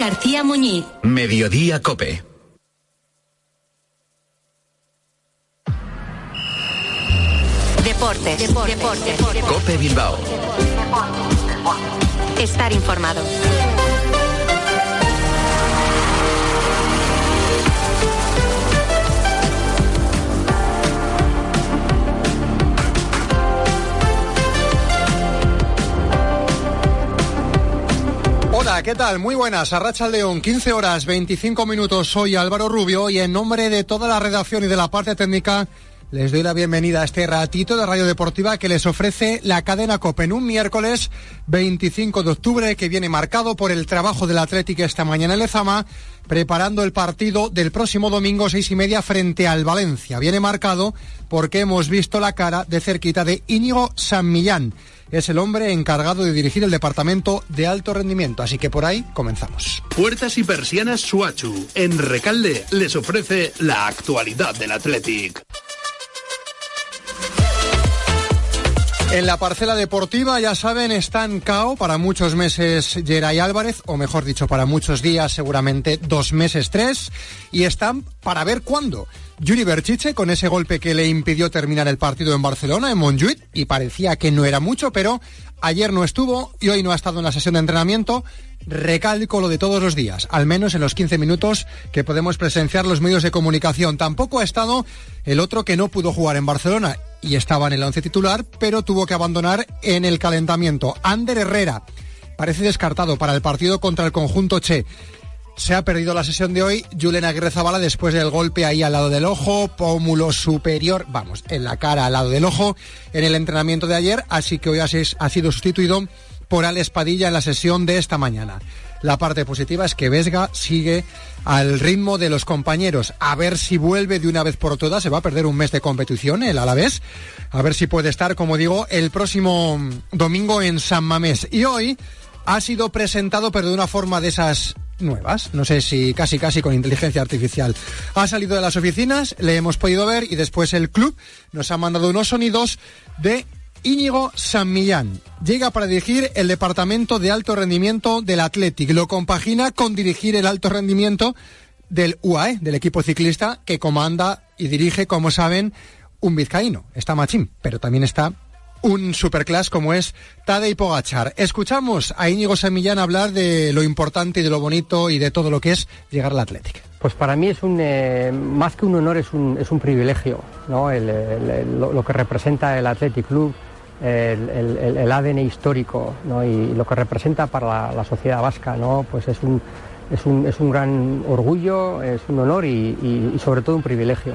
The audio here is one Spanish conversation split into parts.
García Muñiz. Mediodía Cope. Deportes. Deportes. Cope Bilbao. Estar informado. Hola, ¿qué tal? Muy buenas. Arracha León, 15 horas 25 minutos. Soy Álvaro Rubio y en nombre de toda la redacción y de la parte técnica les doy la bienvenida a este ratito de Radio Deportiva que les ofrece la cadena COPE en un miércoles 25 de octubre que viene marcado por el trabajo del Atlético esta mañana en Lezama preparando el partido del próximo domingo seis y media frente al Valencia. Viene marcado porque hemos visto la cara de cerquita de Íñigo San Millán es el hombre encargado de dirigir el departamento de alto rendimiento. Así que por ahí comenzamos. Puertas y persianas Suachu. En Recalde les ofrece la actualidad del Athletic. En la parcela deportiva, ya saben, están KO para muchos meses Geray Álvarez, o mejor dicho, para muchos días, seguramente dos meses, tres, y están para ver cuándo. Yuri Berchiche con ese golpe que le impidió terminar el partido en Barcelona, en Montjuic, y parecía que no era mucho, pero ayer no estuvo y hoy no ha estado en la sesión de entrenamiento. Recalco lo de todos los días, al menos en los 15 minutos que podemos presenciar los medios de comunicación. Tampoco ha estado el otro que no pudo jugar en Barcelona y estaba en el once titular, pero tuvo que abandonar en el calentamiento. Ander Herrera parece descartado para el partido contra el conjunto Che. Se ha perdido la sesión de hoy Julen Aguirre después del golpe ahí al lado del ojo, pómulo superior, vamos, en la cara al lado del ojo, en el entrenamiento de ayer, así que hoy ha sido sustituido por Alex Padilla en la sesión de esta mañana. La parte positiva es que Vesga sigue al ritmo de los compañeros. A ver si vuelve de una vez por todas. Se va a perder un mes de competición el Alavés. A ver si puede estar, como digo, el próximo domingo en San Mamés. Y hoy ha sido presentado, pero de una forma de esas nuevas, no sé si casi casi con inteligencia artificial. Ha salido de las oficinas, le hemos podido ver y después el club nos ha mandado unos sonidos de Íñigo San Millán. Llega para dirigir el departamento de alto rendimiento del Athletic. Lo compagina con dirigir el alto rendimiento del UAE, del equipo ciclista que comanda y dirige, como saben, un vizcaíno. Está Machín, pero también está un superclass como es Tadej Pogachar. Escuchamos a Íñigo Semillán hablar de lo importante y de lo bonito y de todo lo que es llegar al Atlético. Pues para mí es un, eh, más que un honor, es un, es un privilegio, ¿no? lo, que representa el Athletic Club, el, ADN histórico ¿no? y lo que representa para la, sociedad vasca, ¿no? pues es un, es, un, es un gran orgullo, es un honor y sobre todo un privilegio.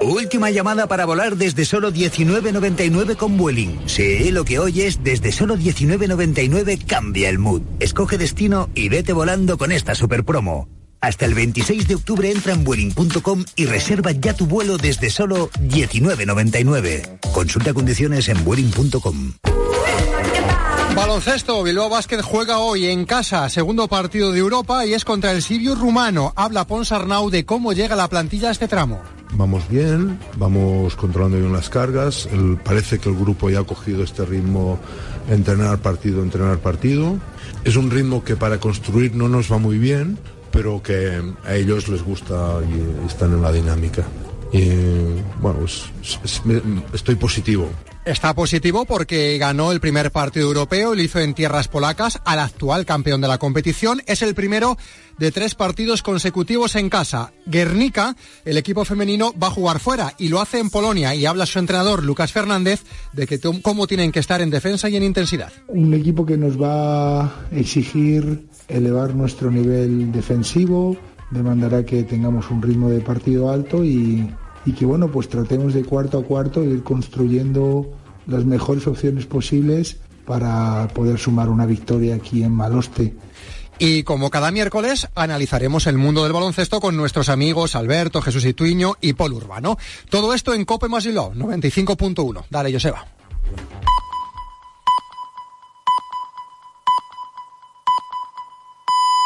Última llamada para volar desde solo 19.99 con Vueling. Sí, lo que oyes, desde solo 19.99 cambia el mood. Escoge destino y vete volando con esta super promo. Hasta el 26 de octubre entra en Vueling.com y reserva ya tu vuelo desde solo 19.99. Consulta condiciones en Vueling.com. Baloncesto, Bilbao Basket juega hoy en casa, segundo partido de Europa y es contra el Sirio rumano. Habla Ponsarnau de cómo llega la plantilla a este tramo. Vamos bien, vamos controlando bien las cargas. parece que el grupo ya ha cogido este ritmo, entrenar partido, entrenar partido. Es un ritmo que para construir no nos va muy bien, pero que a ellos les gusta y están en la dinámica. Y bueno, estoy positivo. Está positivo porque ganó el primer partido europeo, lo hizo en tierras polacas al actual campeón de la competición. Es el primero de tres partidos consecutivos en casa. Guernica, el equipo femenino, va a jugar fuera y lo hace en Polonia y habla su entrenador Lucas Fernández de que cómo tienen que estar en defensa y en intensidad. Un equipo que nos va a exigir elevar nuestro nivel defensivo, demandará que tengamos un ritmo de partido alto y, y que bueno, pues tratemos de cuarto a cuarto ir construyendo las mejores opciones posibles para poder sumar una victoria aquí en Maloste. Y como cada miércoles, analizaremos el mundo del baloncesto con nuestros amigos Alberto, Jesús Ituiño y Paul Urbano. Todo esto en Cope Masiló, 95.1. Dale, Joseba.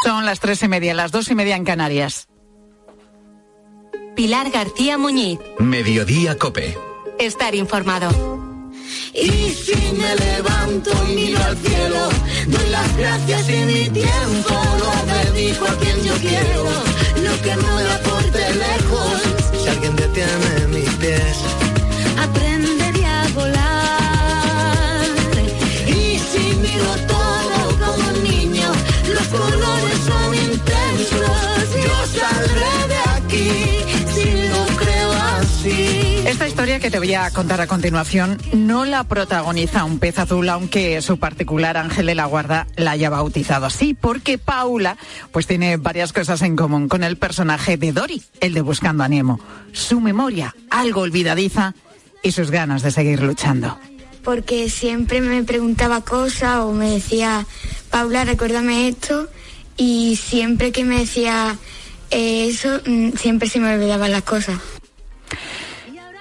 Son las tres y media, las dos y media en Canarias. Pilar García Muñiz. Mediodía Cope. Estar informado. Y si me levanto y miro al cielo, doy las gracias y mi tiempo lo dedico a quien yo quiero. Lo que no me aporte lejos. Si alguien detiene mis pies, aprendería a volar. Y si miro historia que te voy a contar a continuación no la protagoniza un pez azul, aunque su particular ángel de la guarda la haya bautizado así, porque Paula pues tiene varias cosas en común con el personaje de Dory, el de Buscando a Nemo. Su memoria, algo olvidadiza, y sus ganas de seguir luchando. Porque siempre me preguntaba cosas o me decía, Paula, recuérdame esto, y siempre que me decía eh, eso, mm, siempre se me olvidaban las cosas.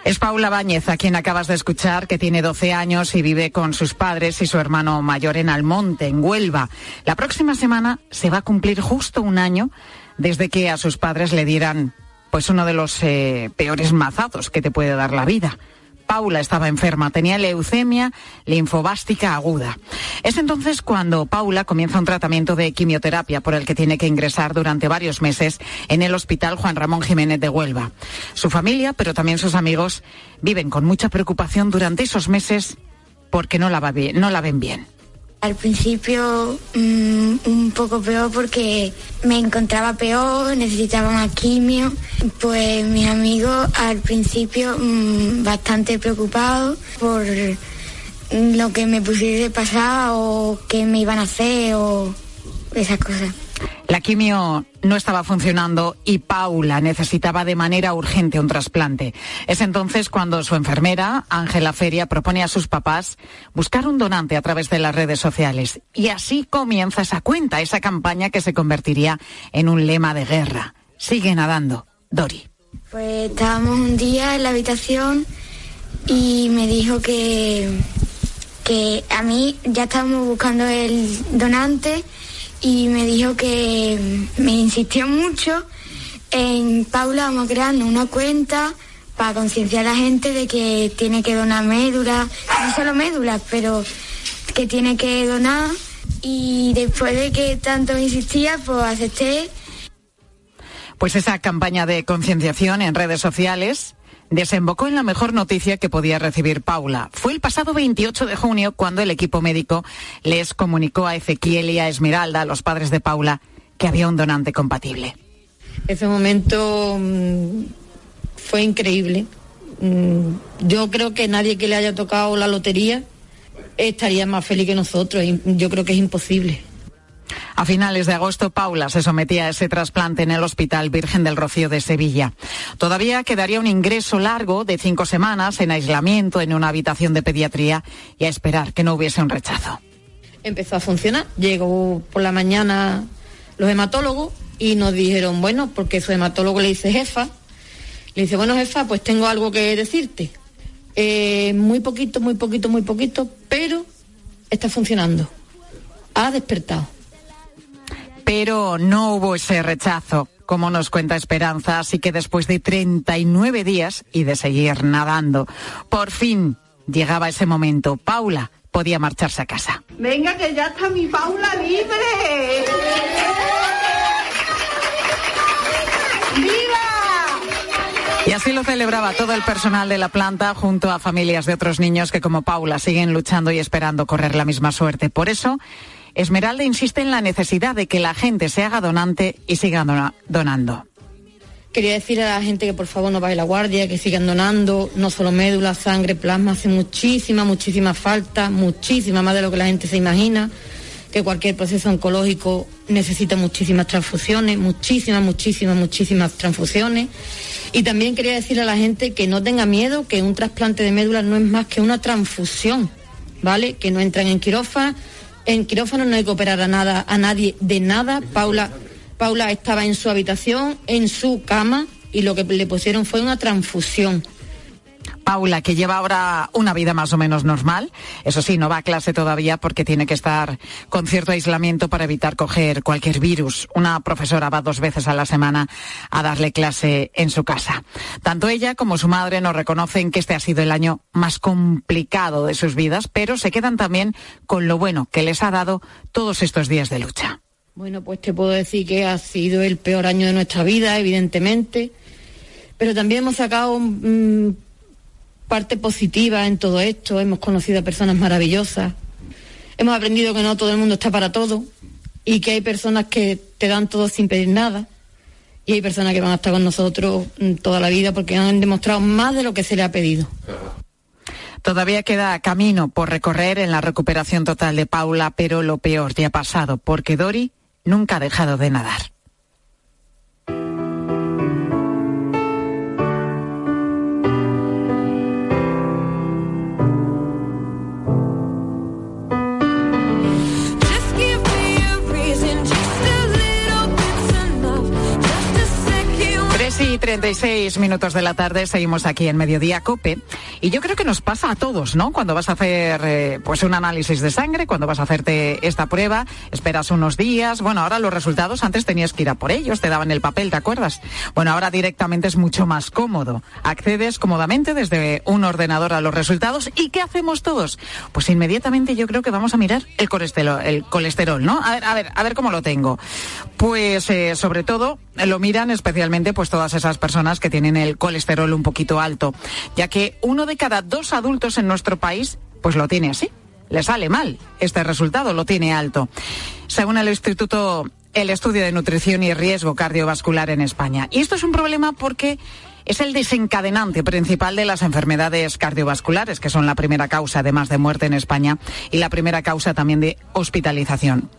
Es Paula Báñez, a quien acabas de escuchar, que tiene 12 años y vive con sus padres y su hermano mayor en Almonte, en Huelva. La próxima semana se va a cumplir justo un año desde que a sus padres le dieran pues uno de los eh, peores mazados que te puede dar la vida. Paula estaba enferma, tenía leucemia linfobástica aguda. Es entonces cuando Paula comienza un tratamiento de quimioterapia por el que tiene que ingresar durante varios meses en el Hospital Juan Ramón Jiménez de Huelva. Su familia, pero también sus amigos, viven con mucha preocupación durante esos meses porque no la, no la ven bien. Al principio mmm, un poco peor porque me encontraba peor, necesitaba más quimio. Pues mis amigos al principio mmm, bastante preocupados por lo que me pusiese pasar o qué me iban a hacer o esas cosas. La quimio no estaba funcionando y Paula necesitaba de manera urgente un trasplante. Es entonces cuando su enfermera, Ángela Feria, propone a sus papás buscar un donante a través de las redes sociales. Y así comienza esa cuenta, esa campaña que se convertiría en un lema de guerra. Sigue nadando. Dori. Pues estábamos un día en la habitación y me dijo que, que a mí ya estábamos buscando el donante y me dijo que me insistió mucho en Paula vamos creando una cuenta para concienciar a la gente de que tiene que donar médula, no solo médulas, pero que tiene que donar y después de que tanto insistía, pues acepté. Pues esa campaña de concienciación en redes sociales desembocó en la mejor noticia que podía recibir Paula. Fue el pasado 28 de junio cuando el equipo médico les comunicó a Ezequiel y a Esmeralda, los padres de Paula, que había un donante compatible. Ese momento mmm, fue increíble. Mm, yo creo que nadie que le haya tocado la lotería estaría más feliz que nosotros. Yo creo que es imposible. A finales de agosto, Paula se sometía a ese trasplante en el Hospital Virgen del Rocío de Sevilla. Todavía quedaría un ingreso largo de cinco semanas en aislamiento en una habitación de pediatría y a esperar que no hubiese un rechazo. Empezó a funcionar. Llegó por la mañana los hematólogos y nos dijeron, bueno, porque su hematólogo le dice jefa, le dice, bueno, jefa, pues tengo algo que decirte. Eh, muy poquito, muy poquito, muy poquito, pero está funcionando. Ha despertado pero no hubo ese rechazo, como nos cuenta Esperanza, así que después de 39 días y de seguir nadando, por fin llegaba ese momento. Paula podía marcharse a casa. Venga, que ya está mi Paula libre. Y así lo celebraba todo el personal de la planta junto a familias de otros niños que como Paula siguen luchando y esperando correr la misma suerte. Por eso, Esmeralda insiste en la necesidad de que la gente se haga donante y siga dona donando. Quería decir a la gente que por favor no vaya la guardia, que sigan donando, no solo médula, sangre, plasma, hace muchísima, muchísima falta, muchísima más de lo que la gente se imagina, que cualquier proceso oncológico necesita muchísimas transfusiones, muchísimas, muchísimas, muchísimas transfusiones. Y también quería decir a la gente que no tenga miedo, que un trasplante de médula no es más que una transfusión, ¿vale? Que no entran en quirófano En quirófano no hay que operar a nada, a nadie de nada. Paula, Paula estaba en su habitación, en su cama, y lo que le pusieron fue una transfusión. Paula, que lleva ahora una vida más o menos normal. Eso sí, no va a clase todavía porque tiene que estar con cierto aislamiento para evitar coger cualquier virus. Una profesora va dos veces a la semana a darle clase en su casa. Tanto ella como su madre nos reconocen que este ha sido el año más complicado de sus vidas, pero se quedan también con lo bueno que les ha dado todos estos días de lucha. Bueno, pues te puedo decir que ha sido el peor año de nuestra vida, evidentemente, pero también hemos sacado mm, parte positiva en todo esto, hemos conocido a personas maravillosas, hemos aprendido que no todo el mundo está para todo y que hay personas que te dan todo sin pedir nada y hay personas que van a estar con nosotros mm, toda la vida porque han demostrado más de lo que se les ha pedido. Todavía queda camino por recorrer en la recuperación total de Paula, pero lo peor ya ha pasado porque Dori nunca ha dejado de nadar. 36 minutos de la tarde, seguimos aquí en Mediodía Cope. Y yo creo que nos pasa a todos, ¿no? Cuando vas a hacer eh, pues un análisis de sangre, cuando vas a hacerte esta prueba, esperas unos días. Bueno, ahora los resultados, antes tenías que ir a por ellos, te daban el papel, ¿te acuerdas? Bueno, ahora directamente es mucho más cómodo. Accedes cómodamente desde un ordenador a los resultados. ¿Y qué hacemos todos? Pues inmediatamente yo creo que vamos a mirar el colesterol, el colesterol, ¿no? A ver, a ver, a ver cómo lo tengo. Pues eh, sobre todo lo miran especialmente pues todas esas personas que tienen el colesterol un poquito alto, ya que uno de cada dos adultos en nuestro país pues lo tiene así. Le sale mal este resultado, lo tiene alto. Según el Instituto, el Estudio de Nutrición y Riesgo Cardiovascular en España. Y esto es un problema porque es el desencadenante principal de las enfermedades cardiovasculares, que son la primera causa además de muerte en España y la primera causa también de hospitalización.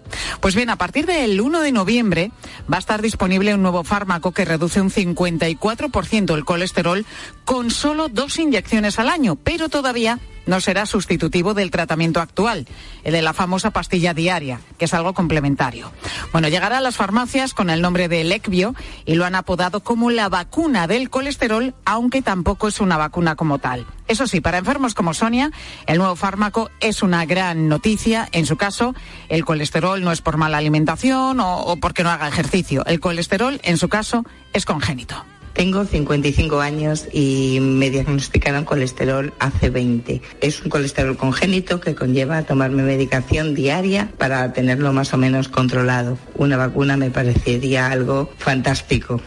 Pues bien, a partir del 1 de noviembre va a estar disponible un nuevo fármaco que reduce un 54% el colesterol con solo dos inyecciones al año, pero todavía no será sustitutivo del tratamiento actual, el de la famosa pastilla diaria, que es algo complementario. Bueno, llegará a las farmacias con el nombre de Lecvio y lo han apodado como la vacuna del colesterol, aunque tampoco es una vacuna como tal. Eso sí, para enfermos como Sonia, el nuevo fármaco es una gran noticia. En su caso, el colesterol no es por mala alimentación o, o porque no haga ejercicio. El colesterol, en su caso, es congénito. Tengo 55 años y me diagnosticaron colesterol hace 20. Es un colesterol congénito que conlleva tomarme medicación diaria para tenerlo más o menos controlado. Una vacuna me parecería algo fantástico.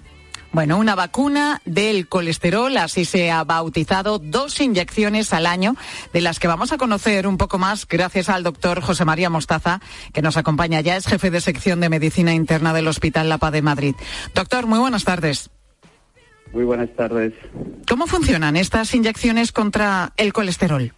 Bueno, una vacuna del colesterol, así se ha bautizado, dos inyecciones al año, de las que vamos a conocer un poco más gracias al doctor José María Mostaza, que nos acompaña ya, es jefe de sección de medicina interna del Hospital La Paz de Madrid. Doctor, muy buenas tardes. Muy buenas tardes. ¿Cómo funcionan estas inyecciones contra el colesterol?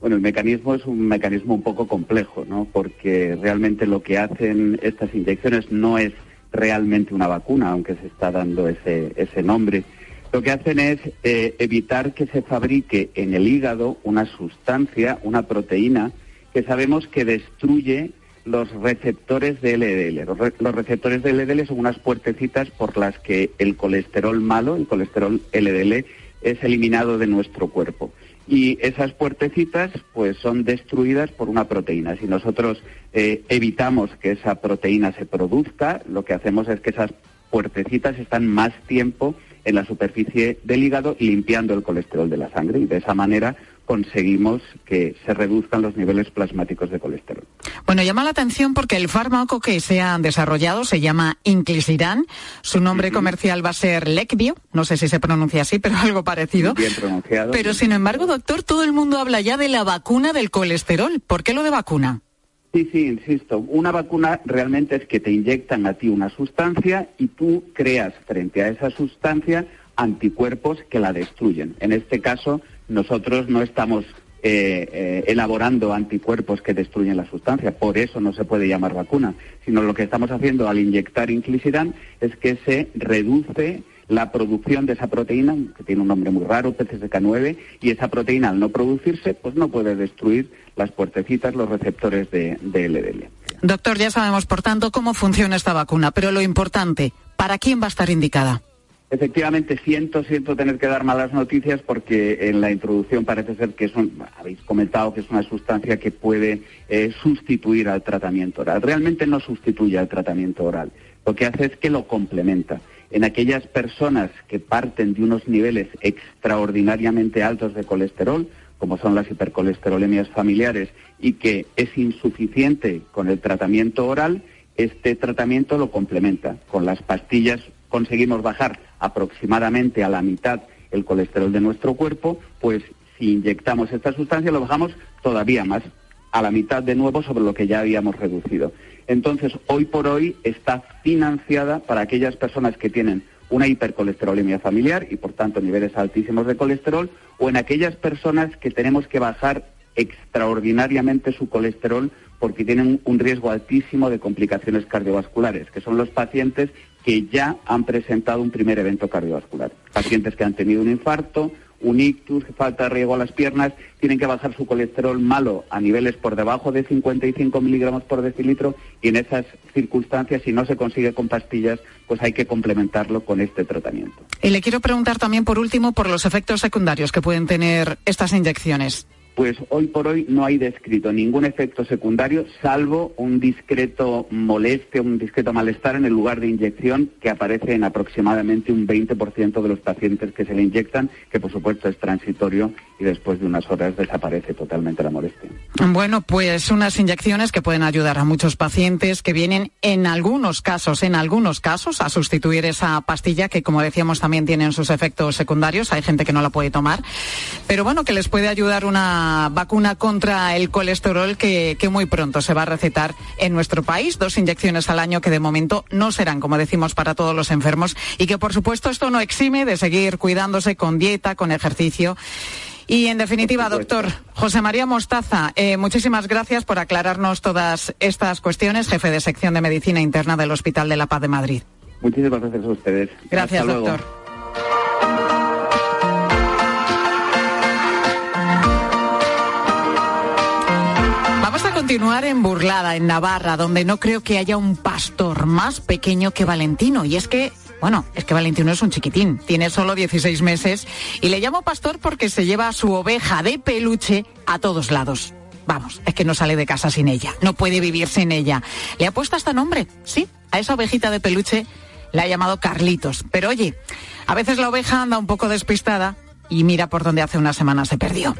Bueno, el mecanismo es un mecanismo un poco complejo, ¿no? Porque realmente lo que hacen estas inyecciones no es realmente una vacuna, aunque se está dando ese, ese nombre. Lo que hacen es eh, evitar que se fabrique en el hígado una sustancia, una proteína, que sabemos que destruye los receptores de LDL. Los, re- los receptores de LDL son unas puertecitas por las que el colesterol malo, el colesterol LDL, es eliminado de nuestro cuerpo. Y esas puertecitas pues son destruidas por una proteína. Si nosotros eh, evitamos que esa proteína se produzca, lo que hacemos es que esas puertecitas están más tiempo en la superficie del hígado limpiando el colesterol de la sangre y de esa manera conseguimos que se reduzcan los niveles plasmáticos de colesterol. Bueno, llama la atención porque el fármaco que se ha desarrollado se llama Inclisiran. Su nombre comercial va a ser Lecvio. No sé si se pronuncia así, pero algo parecido. Bien pronunciado. Pero sin embargo, doctor, todo el mundo habla ya de la vacuna del colesterol. ¿Por qué lo de vacuna? Sí, sí, insisto. Una vacuna realmente es que te inyectan a ti una sustancia y tú creas frente a esa sustancia anticuerpos que la destruyen. En este caso, nosotros no estamos eh, eh, elaborando anticuerpos que destruyen la sustancia, por eso no se puede llamar vacuna, sino lo que estamos haciendo al inyectar inclisiran es que se reduce la producción de esa proteína, que tiene un nombre muy raro, PCSK9, y esa proteína al no producirse, pues no puede destruir las puertecitas, los receptores de, de LDL. Doctor, ya sabemos, por tanto, cómo funciona esta vacuna, pero lo importante, ¿para quién va a estar indicada? Efectivamente, siento, siento tener que dar malas noticias porque en la introducción parece ser que es habéis comentado que es una sustancia que puede eh, sustituir al tratamiento oral. Realmente no sustituye al tratamiento oral. Lo que hace es que lo complementa. En aquellas personas que parten de unos niveles extraordinariamente altos de colesterol, como son las hipercolesterolemias familiares, y que es insuficiente con el tratamiento oral, este tratamiento lo complementa. Con las pastillas conseguimos bajar aproximadamente a la mitad el colesterol de nuestro cuerpo, pues si inyectamos esta sustancia lo bajamos todavía más, a la mitad de nuevo sobre lo que ya habíamos reducido. Entonces, hoy por hoy está financiada para aquellas personas que tienen una hipercolesterolemia familiar y por tanto niveles altísimos de colesterol, o en aquellas personas que tenemos que bajar extraordinariamente su colesterol porque tienen un riesgo altísimo de complicaciones cardiovasculares, que son los pacientes que ya han presentado un primer evento cardiovascular. Pacientes que han tenido un infarto, un ictus, falta de riego a las piernas, tienen que bajar su colesterol malo a niveles por debajo de 55 miligramos por decilitro y en esas circunstancias, si no se consigue con pastillas, pues hay que complementarlo con este tratamiento. Y le quiero preguntar también, por último, por los efectos secundarios que pueden tener estas inyecciones. Pues hoy por hoy no hay descrito ningún efecto secundario, salvo un discreto molestia, un discreto malestar en el lugar de inyección que aparece en aproximadamente un 20% de los pacientes que se le inyectan, que por supuesto es transitorio y después de unas horas desaparece totalmente la molestia. Bueno, pues unas inyecciones que pueden ayudar a muchos pacientes que vienen en algunos casos, en algunos casos, a sustituir esa pastilla que, como decíamos, también tienen sus efectos secundarios. Hay gente que no la puede tomar, pero bueno, que les puede ayudar una vacuna contra el colesterol que, que muy pronto se va a recetar en nuestro país. Dos inyecciones al año que de momento no serán, como decimos, para todos los enfermos y que, por supuesto, esto no exime de seguir cuidándose con dieta, con ejercicio. Y en definitiva, doctor José María Mostaza, eh, muchísimas gracias por aclararnos todas estas cuestiones, jefe de sección de medicina interna del Hospital de la Paz de Madrid. Muchísimas gracias a ustedes. Gracias, Hasta doctor. Continuar en Burlada, en Navarra, donde no creo que haya un pastor más pequeño que Valentino. Y es que, bueno, es que Valentino es un chiquitín, tiene solo 16 meses y le llamo pastor porque se lleva a su oveja de peluche a todos lados. Vamos, es que no sale de casa sin ella, no puede vivir sin ella. Le ha puesto hasta nombre, sí, a esa ovejita de peluche la ha llamado Carlitos. Pero oye, a veces la oveja anda un poco despistada y mira por donde hace una semana se perdió.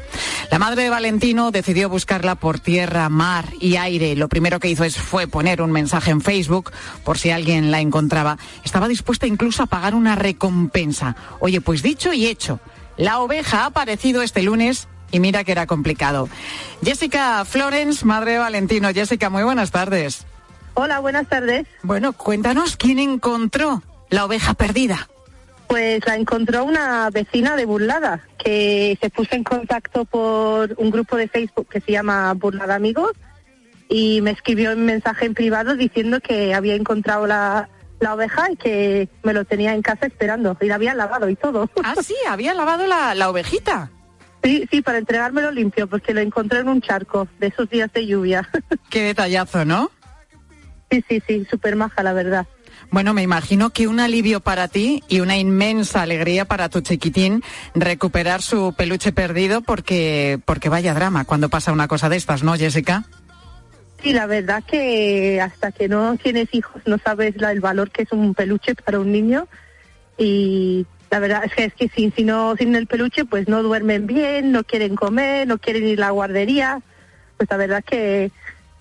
La madre de Valentino decidió buscarla por tierra, mar y aire. Lo primero que hizo es, fue poner un mensaje en Facebook por si alguien la encontraba. Estaba dispuesta incluso a pagar una recompensa. Oye, pues dicho y hecho, la oveja ha aparecido este lunes y mira que era complicado. Jessica Florence, madre de Valentino. Jessica, muy buenas tardes. Hola, buenas tardes. Bueno, cuéntanos quién encontró la oveja perdida. Pues la encontró una vecina de Burlada, que se puso en contacto por un grupo de Facebook que se llama Burlada Amigos y me escribió un mensaje en privado diciendo que había encontrado la, la oveja y que me lo tenía en casa esperando y la había lavado y todo. Ah, sí, había lavado la, la ovejita. Sí, sí, para entregármelo limpio, porque lo encontré en un charco de esos días de lluvia. Qué detallazo, ¿no? Sí, sí, sí, súper maja, la verdad. Bueno, me imagino que un alivio para ti y una inmensa alegría para tu chiquitín recuperar su peluche perdido porque, porque vaya drama cuando pasa una cosa de estas, ¿no, Jessica? Sí, la verdad que hasta que no tienes hijos no sabes el valor que es un peluche para un niño y la verdad es que es que sin, si no, sin el peluche pues no duermen bien, no quieren comer, no quieren ir a la guardería, pues la verdad que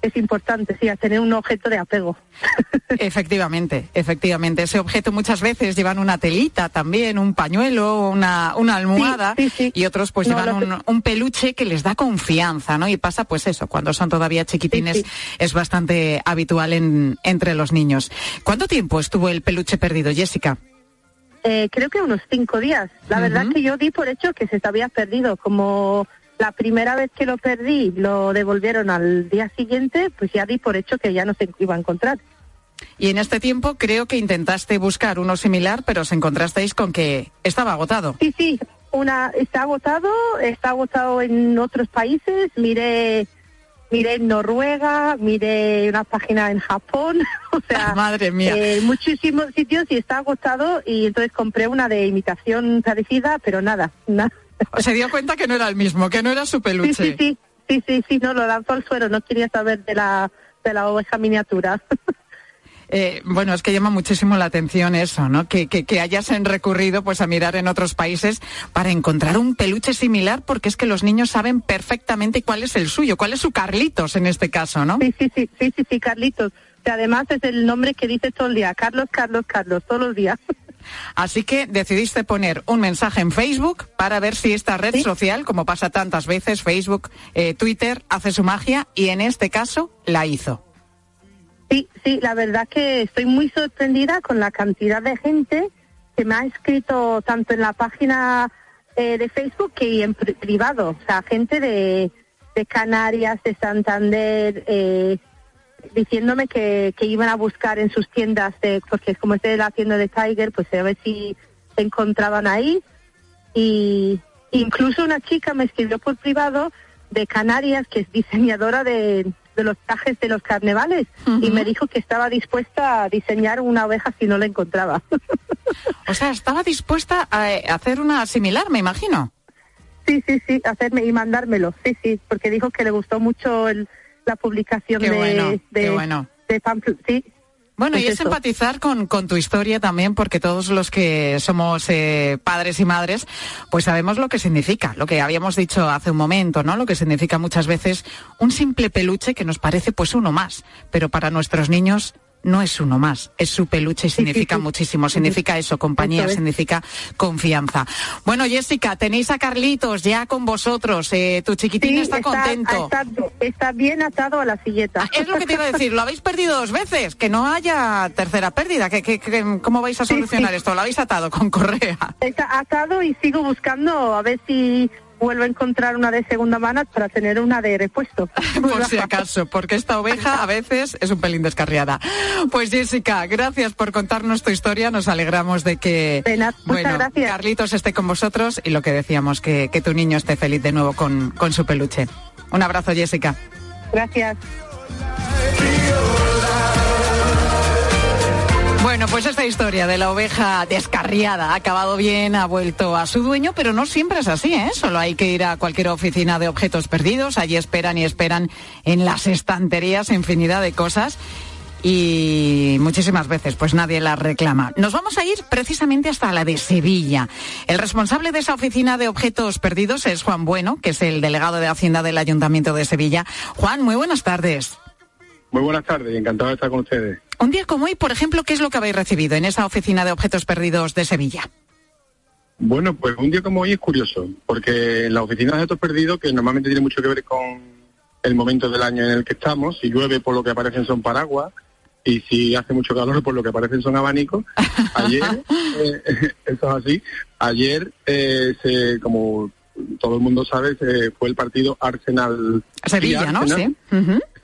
es importante, sí, a tener un objeto de apego. Efectivamente, efectivamente. Ese objeto muchas veces llevan una telita también, un pañuelo, una, una almohada y otros pues No, llevan un, un peluche que les da confianza, ¿no? Y pasa pues eso, cuando son todavía chiquitines es bastante habitual en, entre los niños. ¿Cuánto tiempo estuvo el peluche perdido, Jessica? Eh, creo que unos cinco días. La verdad que yo di por hecho que se había perdido. Como la primera vez que lo perdí lo devolvieron al día siguiente, pues ya di por hecho que ya no se iba a encontrar. Y en este tiempo creo que intentaste buscar uno similar, pero os encontrasteis con que estaba agotado. Sí, sí, una está agotado, está agotado en otros países. Miré, miré en Noruega, miré una página en Japón, o sea, Madre mía. eh, muchísimos sitios y está agotado. Y entonces compré una de imitación parecida, pero nada, nada. Se dio cuenta que no era el mismo, que no era su peluche. Sí, sí, sí, sí, sí, sí, no lo lanzó al suelo, no quería saber de la de la oveja miniatura. Eh, bueno, es que llama muchísimo la atención eso, ¿no? Que, que, que hayasen recurrido pues a mirar en otros países para encontrar un peluche similar, porque es que los niños saben perfectamente cuál es el suyo, cuál es su Carlitos en este caso, ¿no? Sí, sí, sí, sí, sí, sí, Carlitos. Que además es el nombre que dices todo el día, Carlos, Carlos, Carlos, todos los días. Así que decidiste poner un mensaje en Facebook para ver si esta red social, como pasa tantas veces, Facebook, eh, Twitter, hace su magia y en este caso la hizo. Sí, sí, la verdad que estoy muy sorprendida con la cantidad de gente que me ha escrito tanto en la página eh, de Facebook que en pri- privado. O sea, gente de, de Canarias, de Santander, eh, diciéndome que, que iban a buscar en sus tiendas, de, porque como es de la tienda de Tiger, pues a ver si se encontraban ahí. Y incluso una chica me escribió por privado de Canarias, que es diseñadora de, de los trajes de los carnavales, y me dijo que estaba dispuesta a diseñar una oveja si no la encontraba. O sea, estaba dispuesta a eh, hacer una similar, me imagino. Sí, sí, sí, hacerme y mandármelo, sí, sí, porque dijo que le gustó mucho el- la publicación Qué de, bueno, de, qué bueno. de sí. Bueno, y Pues es eso. empatizar con, con tu historia también, porque todos los que somos eh, padres y madres, pues sabemos lo que significa, lo que habíamos dicho hace un momento, ¿no? Lo que significa muchas veces un simple peluche que nos parece pues uno más, pero para nuestros niños no es uno más, es su peluche y significa muchísimo, significa eso, compañía, significa confianza. Bueno, Jessica, tenéis a Carlitos ya con vosotros, eh, tu chiquitín Sí, está, contento. Está, está bien atado a la silleta. Ah, Es lo que te iba a decir, lo habéis perdido dos veces, que no haya tercera pérdida. ¿Qué, qué- qué- cómo vais a solucionar esto? ¿Lo habéis atado con correa? Está atado y sigo buscando a ver si vuelvo a encontrar una de segunda mano para tener una de repuesto. Por si acaso, porque esta oveja a veces es un pelín descarriada. Pues Jessica, gracias por contarnos tu historia. Nos alegramos de que bueno, gracias. Carlitos esté con vosotros y lo que decíamos, que, que tu niño esté feliz de nuevo con, con su peluche. Un abrazo, Jessica. Gracias. Pues esta historia de la oveja descarriada ha acabado bien, ha vuelto a su dueño, pero no siempre es así, ¿eh? Solo hay que ir a cualquier oficina de objetos perdidos, allí esperan y esperan en las estanterías infinidad de cosas y muchísimas veces pues nadie las reclama. Nos vamos a ir precisamente hasta la de Sevilla. El responsable de esa oficina de objetos perdidos es Juan Bueno, que es el delegado de Hacienda del Ayuntamiento de Sevilla. Juan, muy buenas tardes. Muy buenas tardes, encantado de estar con ustedes. Un día como hoy, por ejemplo, ¿qué es lo que habéis recibido en esa oficina de objetos perdidos de Sevilla? Bueno, pues un día como hoy es curioso, porque en la oficina de datos perdidos, que normalmente tiene mucho que ver con el momento del año en el que estamos, si llueve por lo que aparecen son paraguas, y si hace mucho calor por lo que aparecen son abanicos, ayer, eh, eso es así, ayer, eh, se, como todo el mundo sabe, se fue el partido Arsenal. Sevilla, ¿no? Sí.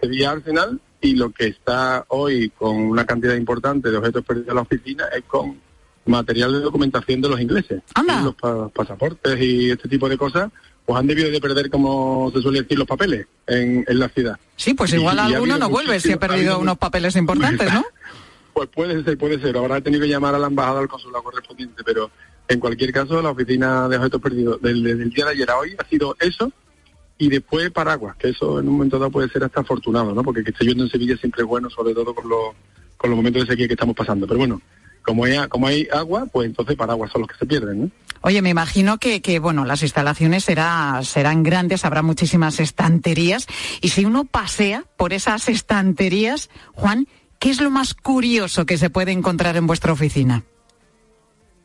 Sevilla Arsenal y lo que está hoy con una cantidad importante de objetos perdidos en la oficina es con material de documentación de los ingleses. Y Los pa- pasaportes y este tipo de cosas, pues han debido de perder, como se suele decir, los papeles en, en la ciudad. Sí, pues Y- igual y ha alguno no vuelve si ha perdido unos papeles importantes, ¿no? Pues puede ser, puede ser. Ahora he tenido que llamar a la embajada al consulado correspondiente, pero en cualquier caso, la oficina de objetos perdidos del, del día de ayer a hoy ha sido eso y después paraguas, que eso en un momento dado puede ser hasta afortunado, ¿no? Porque que esté lloviendo en Sevilla siempre es bueno, sobre todo con los, con los momentos de sequía que estamos pasando. Pero bueno, como hay, como hay agua, pues entonces paraguas son los que se pierden. Oye, me imagino que, que, bueno, las instalaciones será, serán grandes, habrá muchísimas estanterías. Y si uno pasea por esas estanterías, Juan, ¿qué es lo más curioso que se puede encontrar en vuestra oficina?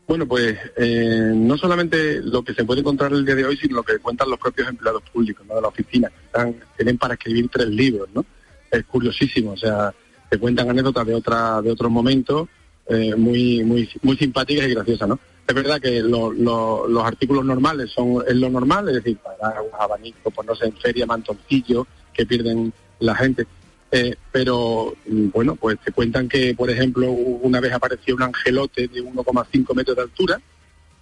Bueno, pues eh, no solamente lo que se puede encontrar el día de hoy, sino lo que cuentan los propios empleados públicos ¿no? de la oficina, están, tienen para escribir tres libros, ¿no? Es curiosísimo, o sea, te cuentan anécdotas de otra, de otros momentos eh, muy, muy, muy simpáticas y graciosas, ¿no? Es verdad que lo- lo- los artículos normales son es lo normal, es decir, paraguas, abanicos, pues no sé, en feria, mantoncillos que pierden la gente. Eh, pero mm, bueno, pues te cuentan que, por ejemplo, una vez apareció un angelote de 1,5 metros de altura,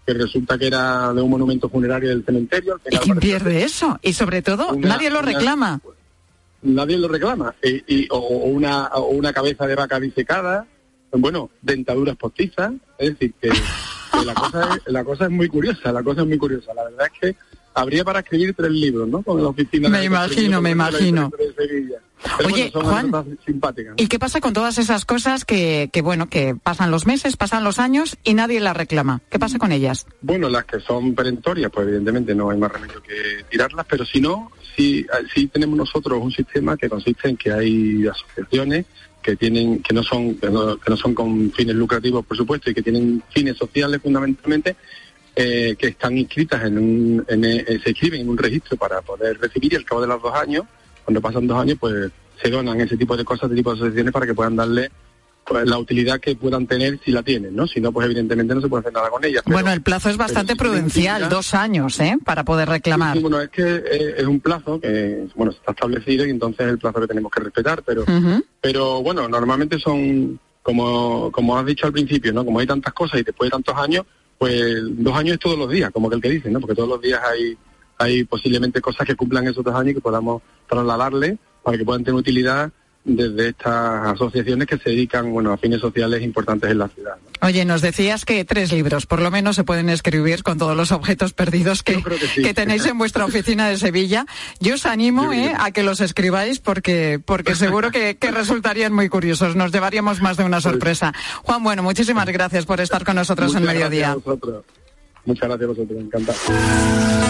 que resulta que era de un monumento funerario del cementerio. ¿Y quién pierde eso? Y sobre todo, Una- nadie lo una- reclama. nadie lo reclama. Y, y- o, o una, o una cabeza de vaca disecada, bueno, dentaduras postizas, es decir, que, que la, cosa es, la cosa es muy curiosa, la cosa es muy curiosa. La verdad es que habría para escribir tres libros, ¿no? Con la oficina Me de- imagino, me imagino. Pero Oye, bueno, Juan. ¿Y qué pasa con todas esas cosas que, que, bueno, que pasan los meses, pasan los años y nadie las reclama? ¿Qué pasa con ellas? Bueno, las que son perentorias, pues evidentemente no hay más remedio que tirarlas, pero si no, sí, sí tenemos nosotros un sistema que consiste en que hay asociaciones que tienen que no son que no, que no son con fines lucrativos, por supuesto, y que tienen fines sociales fundamentalmente, eh, que están inscritas en un, en, eh, se inscriben en un registro para poder recibir y al cabo de los dos años, cuando pasan dos años, pues se donan ese tipo de cosas, ese tipo de asociaciones para que puedan darle pues, la utilidad que puedan tener si la tienen, ¿no? Si no, pues evidentemente no se puede hacer nada con ellas. bueno, el plazo es bastante prudencial, dos años, ¿eh? Para poder reclamar. Sí, bueno, es que eh, es un plazo que, bueno, está establecido y entonces es el plazo que tenemos que respetar, pero, pero bueno, normalmente son, como, como has dicho al principio, ¿no? Como hay tantas cosas y después de tantos años, pues dos años es todos los días, como que el que dicen, ¿no? Porque todos los días hay, hay posiblemente cosas que cumplan esos dos años y que podamos trasladarle para que puedan tener utilidad desde estas asociaciones que se dedican, bueno, a fines sociales importantes en la ciudad. ¿no? Oye, nos decías que tres libros, por lo menos, se pueden escribir con todos los objetos perdidos que, que tenéis en vuestra oficina de Sevilla. Yo os animo ¿eh? a que los escribáis porque, porque seguro que, que resultarían muy curiosos. Nos llevaríamos más de una sorpresa. Juan, bueno, muchísimas gracias por estar con nosotros en Mediodía. gracias a vosotros. Muchas gracias a vosotros, encantado.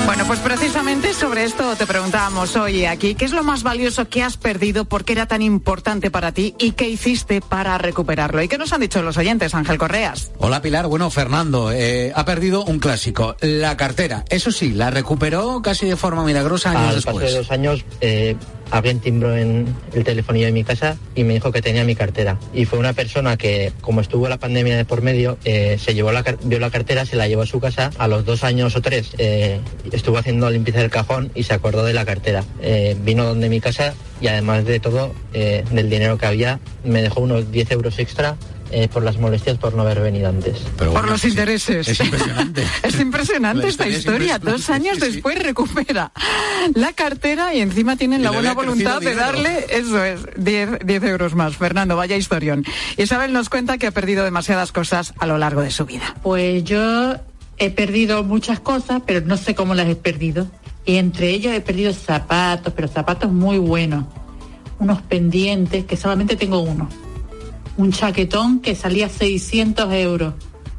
Bueno, pues precisamente sobre esto te preguntábamos hoy aquí, ¿qué es lo más valioso que has perdido? ¿Por qué era tan importante para ti? ¿Y qué hiciste para recuperarlo? ¿Y qué nos han dicho los oyentes, Ángel Correas? Hola Pilar, bueno Fernando, eh, ha perdido un clásico, la cartera. Eso sí, la recuperó casi de forma milagrosa años Al después. paso de dos años, eh, alguien timbró en el telefonillo de mi casa y me dijo que tenía mi cartera. Y fue una persona que, como estuvo la pandemia de por medio, eh, se llevó la, vio la cartera, se la llevó a su casa. A los dos años o tres eh, estuvo haciendo limpieza del cajón y se acordó de la cartera. Eh, vino donde mi casa y además de todo, del dinero que había, me dejó unos 10 euros extra. Eh, por las molestias por no haber venido antes. Por los intereses. Es impresionante. Es impresionante esta historia es historia. impresionante, Dos años después recupera la cartera y encima tienen Y la buena voluntad de darle, eso es, 10, 10 euros más. Fernando, vaya historión. Isabel nos cuenta que ha perdido demasiadas cosas a lo largo de su vida. Pues yo he perdido muchas cosas, pero no sé cómo las he perdido. Y entre ellos he perdido zapatos, pero zapatos muy buenos. Unos pendientes, que solamente tengo uno. Un chaquetón que salía 600 euros.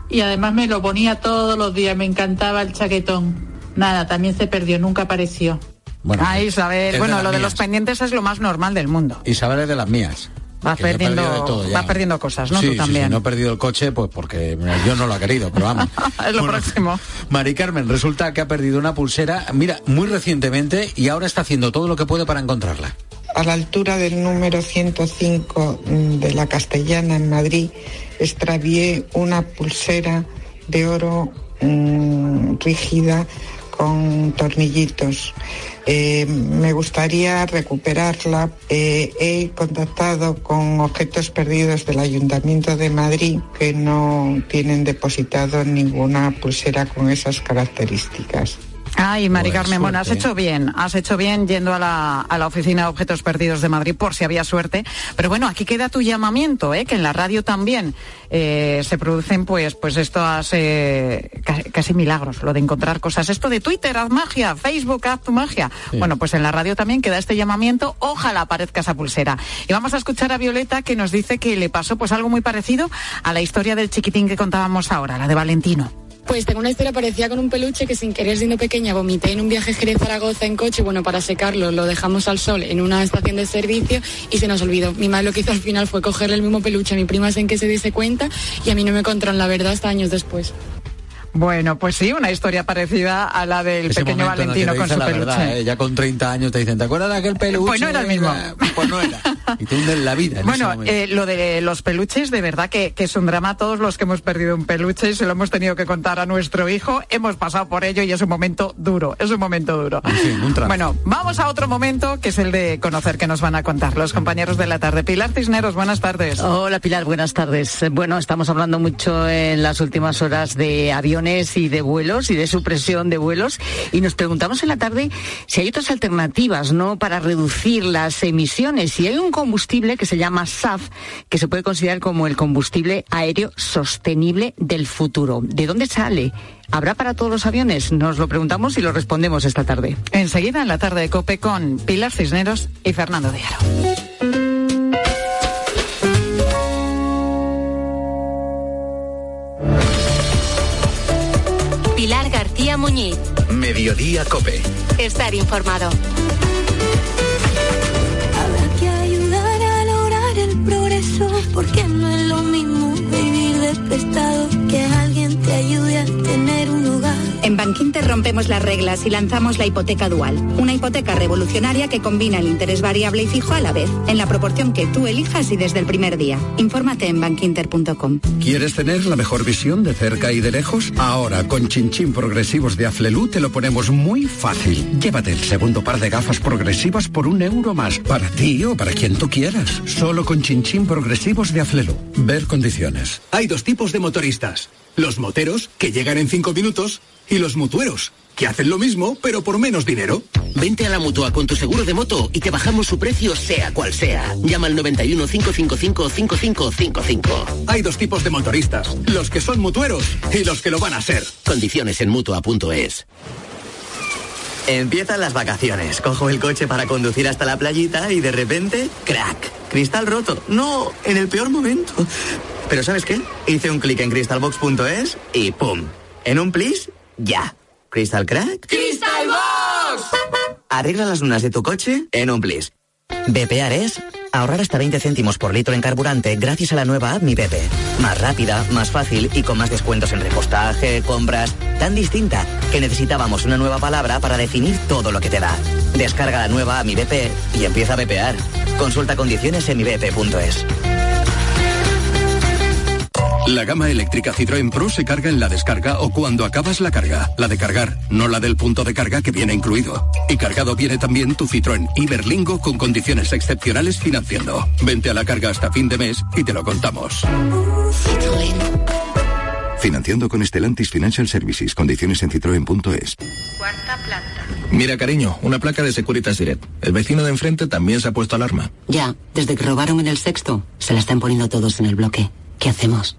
Y además me lo ponía todos los días, me encantaba el chaquetón. Nada, también se perdió, nunca apareció. Bueno, ah, Isabel, bueno, lo de los pendientes es lo más normal del mundo. Isabel es de las mías. Vas perdiendo, todo vas perdiendo cosas, ¿no? Sí, Tú también. sí, no he perdido el coche pues porque yo no lo he querido, pero vamos. es lo próximo. Mari Carmen, resulta que ha perdido una pulsera, mira, muy recientemente y ahora está haciendo todo lo que puede para encontrarla. A la altura del número 105 mm, de la Castellana en Madrid, extravié una pulsera de oro mm, rígida con tornillitos. Eh, me gustaría recuperarla. Eh, he contactado con objetos perdidos del Ayuntamiento de Madrid que no tienen depositado ninguna pulsera con esas características. Ay, Mari Carmen, bueno, has hecho bien, has hecho bien yendo a la, a la oficina de objetos perdidos de Madrid por si había suerte. Pero bueno, aquí queda tu llamamiento, ¿eh? que en la radio también eh, se producen pues, pues estos eh, ca- casi milagros, lo de encontrar cosas. Esto de Twitter, haz magia, Facebook, haz tu magia. Sí. Bueno, pues en la radio también queda este llamamiento, ojalá aparezca esa pulsera. Y vamos a escuchar a Violeta que nos dice que le pasó pues algo muy parecido a la historia del chiquitín que contábamos ahora, la de Valentino. Pues tengo una historia parecida con un peluche que sin querer siendo pequeña vomité en un viaje Jerez-Zaragoza en coche. Bueno, para secarlo lo dejamos al sol en una estación de servicio y se nos olvidó. Mi madre lo que hizo al final fue cogerle el mismo peluche a mi prima sin que se diese cuenta y a mí no me encontraron la verdad hasta años después. Bueno, pues sí, una historia parecida a la del Ese pequeño Valentino con su la peluche. verdad, ¿eh? Ya con 30 años te dicen, ¿te acuerdas de aquel peluche? Pues no era el mismo. Pues no era. Y te hunden la vida. en Bueno, eh, lo de los peluches, de verdad que, que es un drama. Todos los que hemos perdido un peluche y se lo hemos tenido que contar a nuestro hijo, hemos pasado por ello y es un momento duro, es un momento duro. bueno, vamos a otro momento que es el de conocer que nos van a contar los compañeros de la tarde. Pilar Cisneros, buenas tardes. Hola Pilar, buenas tardes. Eh, Bueno, estamos hablando mucho en las últimas horas de aviones y de vuelos y de supresión de vuelos y nos preguntamos en la tarde si hay otras alternativas, ¿no? Para reducir las emisiones. Y hay un combustible que se llama SAF que se puede considerar como el combustible aéreo sostenible del futuro. ¿De dónde sale? ¿Habrá para todos los aviones? Nos lo preguntamos y lo respondemos esta tarde. Enseguida en la tarde de Cope con Pilar Cisneros y Fernando de Aro. Muñiz. Mediodía Cope. Estar informado. Habrá que ayudar a lograr el progreso, porque no es lo mismo Bankinter rompemos las reglas y lanzamos la hipoteca dual, una hipoteca revolucionaria que combina el interés variable y fijo a la vez, en la proporción que tú elijas y desde el primer día. Infórmate en bankinter.com. ¿Quieres tener la mejor visión de cerca y de lejos? Ahora, con chinchín progresivos de Aflelu te lo ponemos muy fácil. Llévate el segundo par de gafas progresivas por un euro más, para ti o para quien tú quieras. Solo con chinchín progresivos de Aflelu. Ver condiciones. Hay dos tipos de motoristas. Los moteros, que llegan en cinco minutos, y los mutueros, que hacen lo mismo, pero por menos dinero. Vente a la mutua con tu seguro de moto y te bajamos su precio sea cual sea. Llama al 91 555 5555. Hay dos tipos de motoristas, los que son mutueros y los que lo van a ser. Condiciones en mutua.es. Empiezan las vacaciones. Cojo el coche para conducir hasta la playita y de repente, crack. Cristal roto. No, en el peor momento. Pero ¿sabes qué? Hice un clic en crystalbox.es y ¡pum! En un plis, ya. ¿Crystal crack? ¡Crystal Box! Arregla las lunas de tu coche en un plis. Bepear es ahorrar hasta 20 céntimos por litro en carburante gracias a la nueva app Mi BP. Más rápida, más fácil y con más descuentos en repostaje, compras, tan distinta que necesitábamos una nueva palabra para definir todo lo que te da. Descarga la nueva app Mi BP y empieza a bepear. Consulta condiciones en mibp.es. La gama eléctrica Citroën Pro se carga en la descarga o cuando acabas la carga. La de cargar, no la del punto de carga que viene incluido. Y cargado viene también tu Citroën Iberlingo con condiciones excepcionales financiando. Vente a la carga hasta fin de mes y te lo contamos. Financiando con Estelantis Financial Services. Condiciones en citroen.es. Cuarta planta. Mira, cariño, una placa de Securitas Direct. El vecino de enfrente también se ha puesto alarma. Ya, desde que robaron en el sexto, se la están poniendo todos en el bloque. ¿Qué hacemos?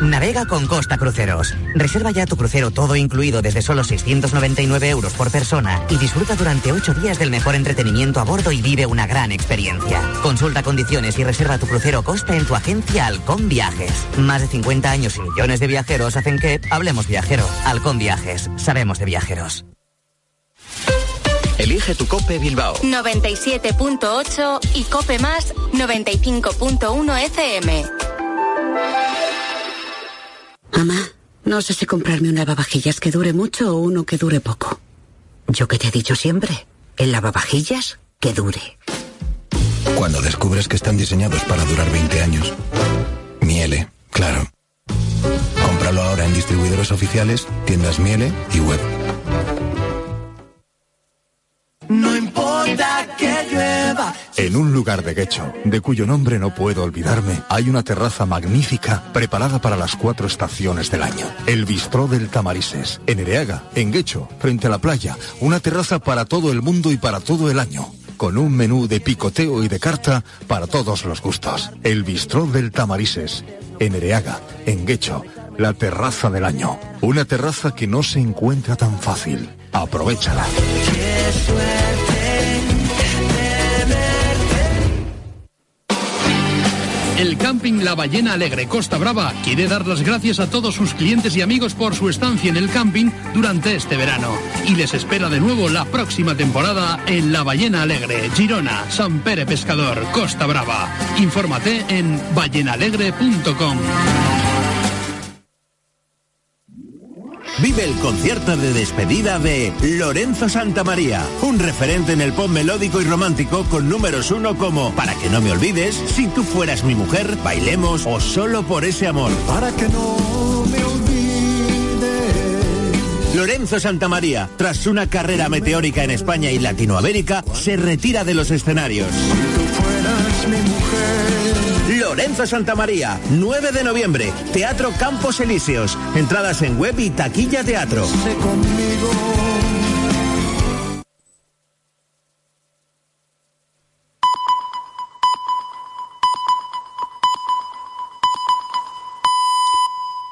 Navega con Costa Cruceros. Reserva ya tu crucero todo incluido desde solo 699 euros por persona y disfruta durante 8 días del mejor entretenimiento a bordo y vive una gran experiencia. Consulta condiciones y reserva tu crucero Costa en tu agencia Halcón Viajes. Más de 50 años y millones de viajeros hacen que hablemos viajero. Halcón Viajes. Sabemos de viajeros. Elige tu Cope Bilbao. 97.8 y Cope Más 95.1 FM. Mamá, no sé si comprarme un lavavajillas que dure mucho o uno que dure poco. Yo que te he dicho siempre, el lavavajillas que dure. Cuando descubres que están diseñados para durar 20 años. Miele, claro. Cómpralo ahora en distribuidores oficiales, tiendas Miele y web. No importa que llueva. En un lugar de Guecho, de cuyo nombre no puedo olvidarme, hay una terraza magnífica preparada para las cuatro estaciones del año. El Bistró del Tamarises, en Ereaga, en Guecho, frente a la playa. Una terraza para todo el mundo y para todo el año. Con un menú de picoteo y de carta para todos los gustos. El Bistró del Tamarises, en Ereaga, en Guecho, la terraza del año. Una terraza que no se encuentra tan fácil. Aprovechala. El camping La Ballena Alegre Costa Brava quiere dar las gracias a todos sus clientes y amigos por su estancia en el camping durante este verano. Y les espera de nuevo la próxima temporada en La Ballena Alegre, Girona, San Pere Pescador, Costa Brava. Infórmate en ballenalegre.com. Vive el concierto de despedida de Lorenzo Santamaría, un referente en el pop melódico y romántico con números uno como Para que no me olvides, Si tú fueras mi mujer, Bailemos o Solo por ese amor. Para que no me olvides. Lorenzo Santamaría, tras una carrera meteórica en España y Latinoamérica, se retira de los escenarios. Mi mujer. Lorenzo Santamaría, 9 de noviembre, Teatro Campos Elíseos. Entradas en web y taquilla teatro. Sé conmigo.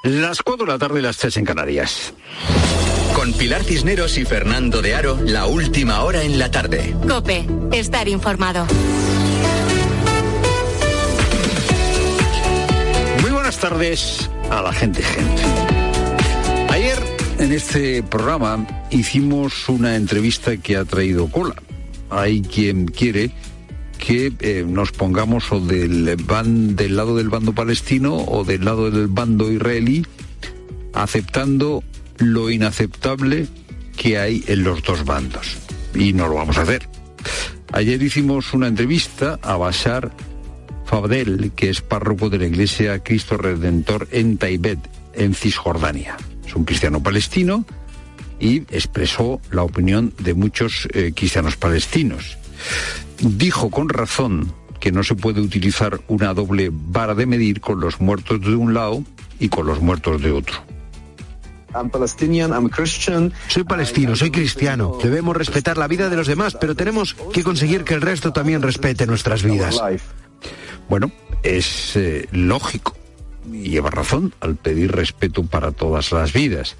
Las 4 de la tarde y las 3 en Canarias. Con Pilar Cisneros y Fernando de Aro, la última hora en la tarde. Cope, estar informado. Tardes a la gente, gente. Ayer en este programa hicimos una entrevista que ha traído cola. Hay quien quiere que eh, nos pongamos o del, ban- del lado del bando palestino o del lado del bando israelí, aceptando lo inaceptable que hay en los dos bandos. Y no lo vamos a hacer. Ayer hicimos una entrevista a Bashar Fabdel, que es párroco de la iglesia Cristo Redentor en Taibet, en Cisjordania. Es un cristiano palestino y expresó la opinión de muchos eh, cristianos palestinos. Dijo con razón que no se puede utilizar una doble vara de medir con los muertos de un lado y con los muertos de otro. Soy palestino, soy cristiano. Debemos respetar la vida de los demás, pero tenemos que conseguir que el resto también respete nuestras vidas. Bueno, es eh, lógico y lleva razón al pedir respeto para todas las vidas.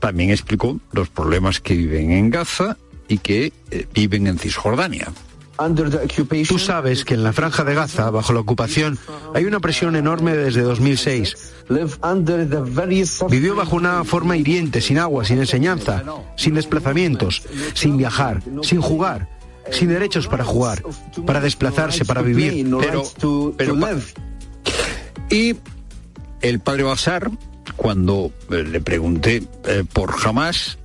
También explicó los problemas que viven en Gaza y que eh, viven en Cisjordania. Tú sabes que en la franja de Gaza, bajo la ocupación, hay una presión enorme desde 2006. Vivió bajo una forma hiriente, sin agua, sin enseñanza, sin desplazamientos, sin viajar, sin jugar, sin derechos para jugar, para desplazarse, para vivir. Pero, pero y el padre Basar, cuando eh, le pregunté eh, por Hamas,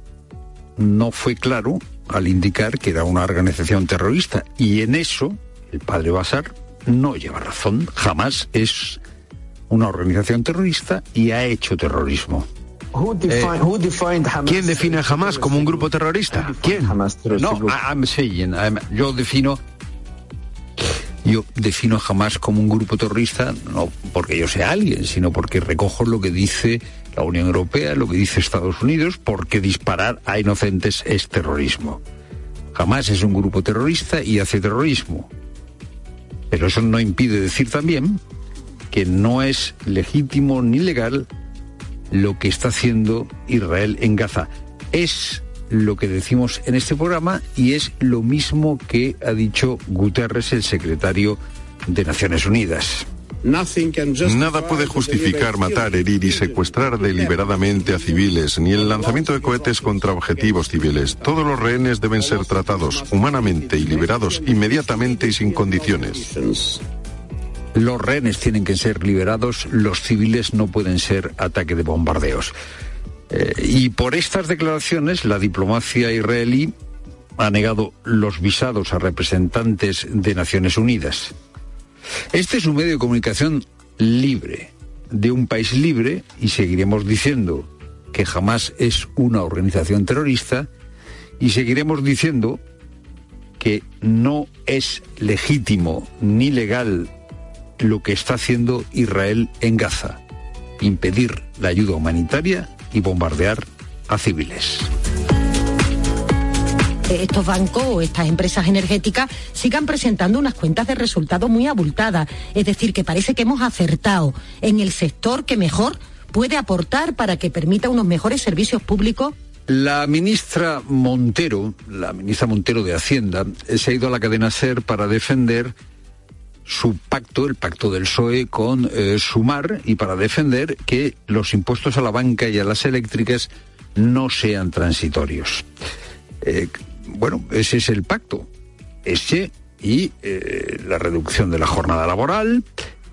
no fue claro al indicar que era una organización terrorista. Y en eso, el padre Basar no lleva razón. Hamas es una organización terrorista y ha hecho terrorismo. Eh, ¿Quién define a Hamas como un grupo terrorista? ¿Quién? No, I'm saying, I'm- yo defino yo defino jamás como un grupo terrorista, no porque yo sea alguien, sino porque recojo lo que dice la Unión Europea, lo que dice Estados Unidos, porque disparar a inocentes es terrorismo. Jamás es un grupo terrorista y hace terrorismo. Pero eso no impide decir también que no es legítimo ni legal lo que está haciendo Israel en Gaza. Es lo que decimos en este programa y es lo mismo que ha dicho Guterres, el secretario de Naciones Unidas. Nada puede justificar matar, herir y secuestrar deliberadamente a civiles, ni el lanzamiento de cohetes contra objetivos civiles. Todos los rehenes deben ser tratados humanamente y liberados inmediatamente y sin condiciones. Los rehenes tienen que ser liberados, los civiles no pueden ser ataque de bombardeos. Eh, y por estas declaraciones, la diplomacia israelí ha negado los visados a representantes de Naciones Unidas. Este es un medio de comunicación libre, de un país libre, y seguiremos diciendo que jamás es una organización terrorista, y seguiremos diciendo que no es legítimo ni legal lo que está haciendo Israel en Gaza, impedir la ayuda humanitaria y bombardear a civiles. estos bancos o estas empresas energéticas sigan presentando unas cuentas de resultados muy abultadas. Es decir, que parece que hemos acertado en el sector que mejor puede aportar para que permita unos mejores servicios públicos. La ministra Montero, la ministra Montero de Hacienda, eh, se ha ido a la cadena SER para defender su pacto, el pacto del PSOE con eh, Sumar y para defender que los impuestos a la banca y a las eléctricas no sean transitorios. Eh, bueno, ese es el pacto. Ese y eh, la reducción de la jornada laboral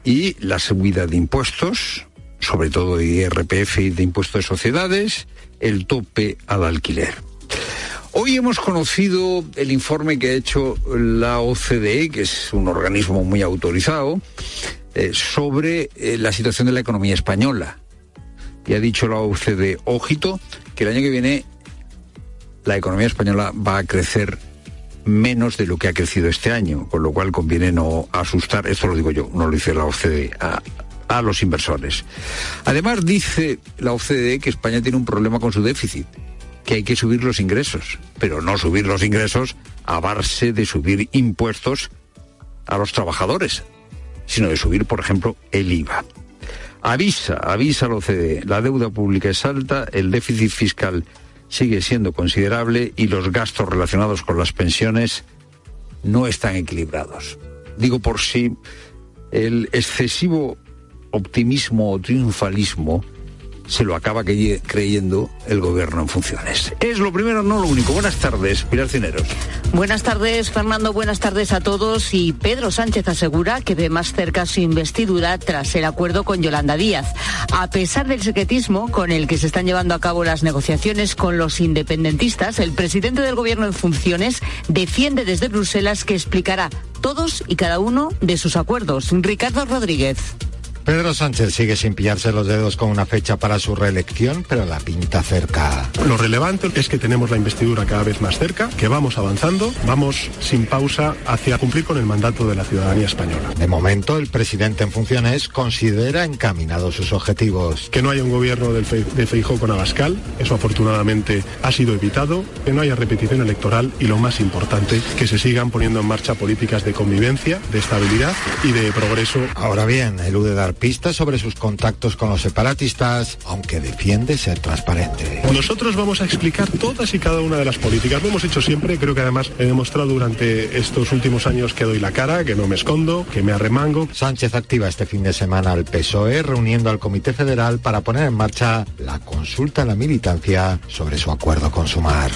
y la subida de impuestos, sobre todo de IRPF y de impuestos de sociedades, el tope al alquiler. Hoy hemos conocido el informe que ha hecho la OCDE, que es un organismo muy autorizado, eh, sobre eh, la situación de la economía española. Y ha dicho la OCDE, ojito, que el año que viene la economía española va a crecer menos de lo que ha crecido este año, con lo cual conviene no asustar, esto lo digo yo, no lo dice la OCDE, a, a los inversores. Además dice la OCDE que España tiene un problema con su déficit que hay que subir los ingresos, pero no subir los ingresos a base de subir impuestos a los trabajadores, sino de subir, por ejemplo, el IVA. Avisa, avisa la OCDE, la deuda pública es alta, el déficit fiscal sigue siendo considerable y los gastos relacionados con las pensiones no están equilibrados. Digo por si el excesivo optimismo o triunfalismo se lo acaba creyendo el gobierno en funciones. Es lo primero, no lo único. Buenas tardes, Pilar Cineros. Buenas tardes, Fernando. Buenas tardes a todos. Y Pedro Sánchez asegura que ve más cerca su investidura tras el acuerdo con Yolanda Díaz. A pesar del secretismo con el que se están llevando a cabo las negociaciones con los independentistas, el presidente del gobierno en funciones defiende desde Bruselas que explicará todos y cada uno de sus acuerdos. Ricardo Rodríguez. Pedro Sánchez sigue sin pillarse los dedos con una fecha para su reelección, pero la pinta cerca. Lo relevante es que tenemos la investidura cada vez más cerca, que vamos avanzando, vamos sin pausa hacia cumplir con el mandato de la ciudadanía española. De momento, el presidente en funciones considera encaminados sus objetivos. Que no haya un gobierno del Fe de Feijó con Abascal, eso afortunadamente ha sido evitado, que no haya repetición electoral y lo más importante, que se sigan poniendo en marcha políticas de convivencia, de estabilidad y de progreso. Ahora bien, elude dar pistas sobre sus contactos con los separatistas, aunque defiende ser transparente. Nosotros vamos a explicar todas y cada una de las políticas. Lo hemos hecho siempre, creo que además he demostrado durante estos últimos años que doy la cara, que no me escondo, que me arremango. Sánchez activa este fin de semana al PSOE reuniendo al Comité Federal para poner en marcha la consulta a la militancia sobre su acuerdo con Sumar.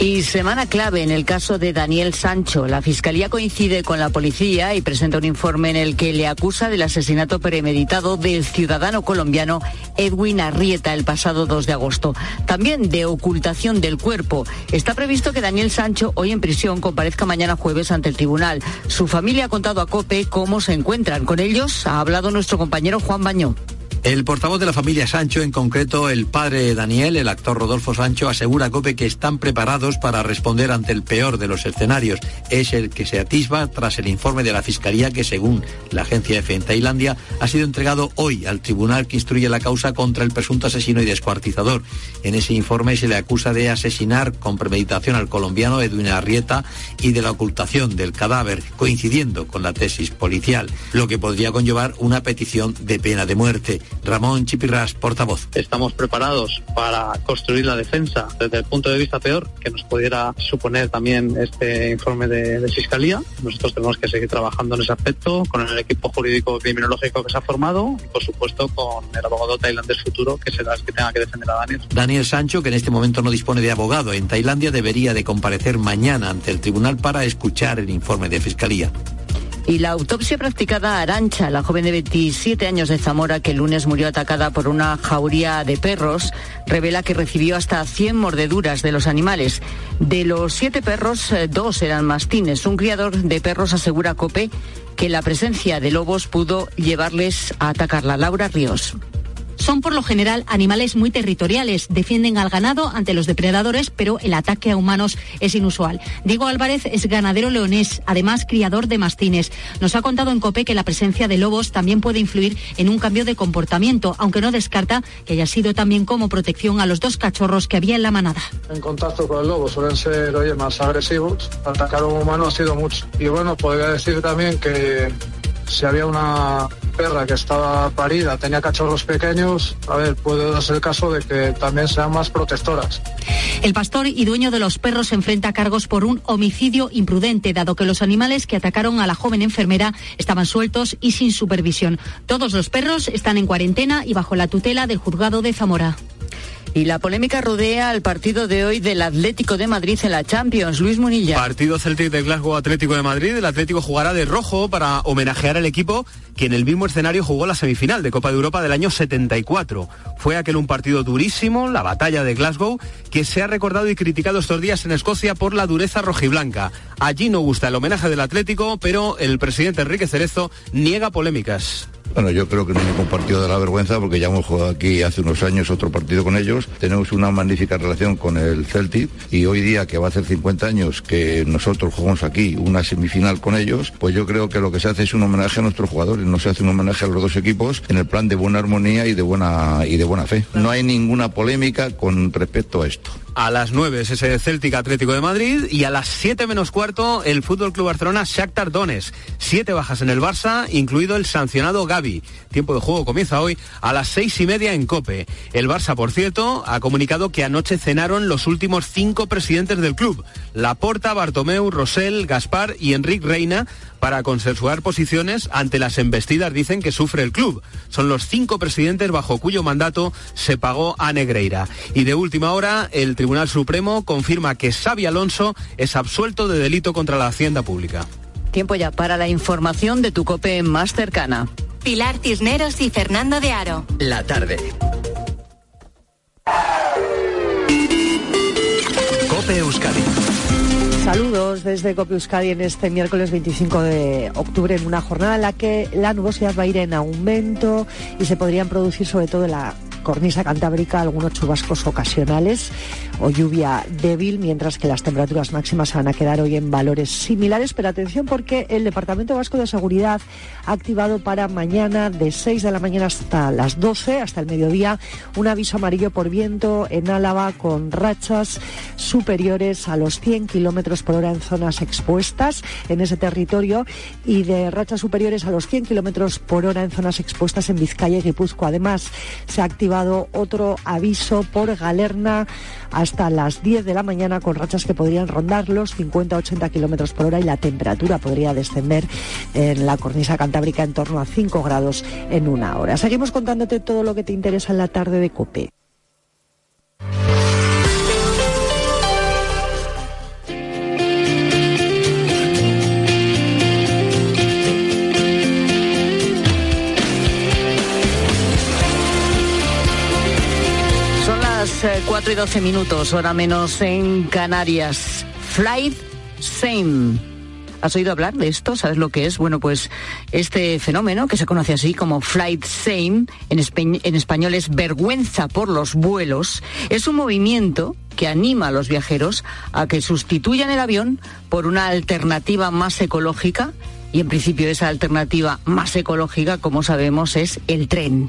Y semana clave en el caso de Daniel Sancho. La Fiscalía coincide con la policía y presenta un informe en el que le acusa del asesinato premeditado del ciudadano colombiano Edwin Arrieta el pasado 2 de agosto. También de ocultación del cuerpo. Está previsto que Daniel Sancho, hoy en prisión, comparezca mañana jueves ante el tribunal. Su familia ha contado a COPE cómo se encuentran. Con ellos ha hablado nuestro compañero Juan Bañó. El portavoz de la familia Sancho, en concreto el padre Daniel, el actor Rodolfo Sancho, asegura a COPE que están preparados para responder ante el peor de los escenarios. Es el que se atisba tras el informe de la Fiscalía que, según la agencia EFE en Tailandia, ha sido entregado hoy al tribunal que instruye la causa contra el presunto asesino y descuartizador. En ese informe se le acusa de asesinar con premeditación al colombiano Edwin Arrieta y de la ocultación del cadáver, coincidiendo con la tesis policial, lo que podría conllevar una petición de pena de muerte. Ramón Chipirras, portavoz. Estamos preparados para construir la defensa desde el punto de vista peor que nos pudiera suponer también este informe de, de Fiscalía. Nosotros tenemos que seguir trabajando en ese aspecto con el equipo jurídico criminológico que se ha formado y, por supuesto, con el abogado tailandés futuro que será el que tenga que defender a Daniel. Daniel Sancho, que en este momento no dispone de abogado en Tailandia, debería de comparecer mañana ante el tribunal para escuchar el informe de Fiscalía. Y la autopsia practicada a Arancha, la joven de 27 años de Zamora que el lunes murió atacada por una jauría de perros, revela que recibió hasta 100 mordeduras de los animales. De los siete perros, eh, dos eran mastines. Un criador de perros asegura a COPE que la presencia de lobos pudo llevarles a atacarla. Laura Ríos. Son por lo general animales muy territoriales, defienden al ganado ante los depredadores, pero el ataque a humanos es inusual. Diego Álvarez es ganadero leonés, además criador de mastines. Nos ha contado en COPE que la presencia de lobos también puede influir en un cambio de comportamiento, aunque no descarta que haya sido también como protección a los dos cachorros que había en la manada. En contacto con el lobo suelen ser oye, más agresivos, atacar a un humano ha sido mucho. Y bueno, podría decir también que si había una perra que estaba parida, tenía cachorros pequeños, a ver, puede darse el caso de que también sean más protectoras. El pastor y dueño de los perros se enfrenta a cargos por un homicidio imprudente, dado que los animales que atacaron a la joven enfermera estaban sueltos y sin supervisión. Todos los perros están en cuarentena y bajo la tutela del juzgado de Zamora. Y la polémica rodea al partido de hoy del Atlético de Madrid en la Champions. Luis Munilla. Partido Celtic de Glasgow Atlético de Madrid. El Atlético jugará de rojo para homenajear al equipo que en el mismo escenario jugó la semifinal de Copa de Europa del año 74. Fue aquel un partido durísimo, la batalla de Glasgow, que se ha recordado y criticado estos días en Escocia por la dureza rojiblanca. Allí no gusta el homenaje del Atlético, pero el presidente Enrique Cerezo niega polémicas. Bueno, yo creo que no ningún partido de la vergüenza porque ya hemos jugado aquí hace unos años otro partido con ellos. Tenemos una magnífica relación con el Celtic y hoy día que va a hacer 50 años que nosotros jugamos aquí una semifinal con ellos, pues yo creo que lo que se hace es un homenaje a nuestros jugadores, no se hace un homenaje a los dos equipos en el plan de buena armonía y de buena y de buena fe. No hay ninguna polémica con respecto a esto. A las 9 es ese Celtic Atlético de Madrid y a las 7 menos cuarto el Fútbol Club Barcelona Shakhtar Donetsk. Siete bajas en el Barça, incluido el sancionado Gaby. Tiempo de juego comienza hoy a las seis y media en Cope. El Barça, por cierto, ha comunicado que anoche cenaron los últimos cinco presidentes del club: Laporta, Bartomeu, Rosell, Gaspar y Enric Reina para consensuar posiciones ante las embestidas dicen que sufre el club. Son los cinco presidentes bajo cuyo mandato se pagó a Negreira. Y de última hora, el Tribunal Supremo confirma que Xavi Alonso es absuelto de delito contra la hacienda pública. Tiempo ya para la información de tu COPE más cercana. Pilar Cisneros y Fernando de Aro. La tarde. Cope Euskadi. Saludos desde Cope Euskadi en este miércoles 25 de octubre en una jornada en la que la nubosidad va a ir en aumento y se podrían producir sobre todo en la cornisa cantábrica algunos chubascos ocasionales o lluvia débil, mientras que las temperaturas máximas se van a quedar hoy en valores similares. Pero atención porque el Departamento Vasco de Seguridad ha activado para mañana de 6 de la mañana hasta las 12, hasta el mediodía, un aviso amarillo por viento en Álava con rachas superiores a los 100 kilómetros por hora en zonas expuestas en ese territorio y de rachas superiores a los 100 kilómetros por hora en zonas expuestas en Vizcaya y Guipúzcoa. Además, se ha activado otro aviso por Galerna hasta las 10 de la mañana con rachas que podrían rondar los 50-80 kilómetros por hora y la temperatura podría descender en la cornisa cantábrica en torno a 5 grados en una hora. Seguimos contándote todo lo que te interesa en la tarde de COPE. Las eh, 4 y 12 minutos, hora menos en Canarias. Flight Same. ¿Has oído hablar de esto? ¿Sabes lo que es? Bueno, pues este fenómeno, que se conoce así como flight espe- en español es vergüenza por los vuelos, es un movimiento que anima a los viajeros a que sustituyan el avión por una alternativa más ecológica y en principio esa alternativa más ecológica, como sabemos, es el tren.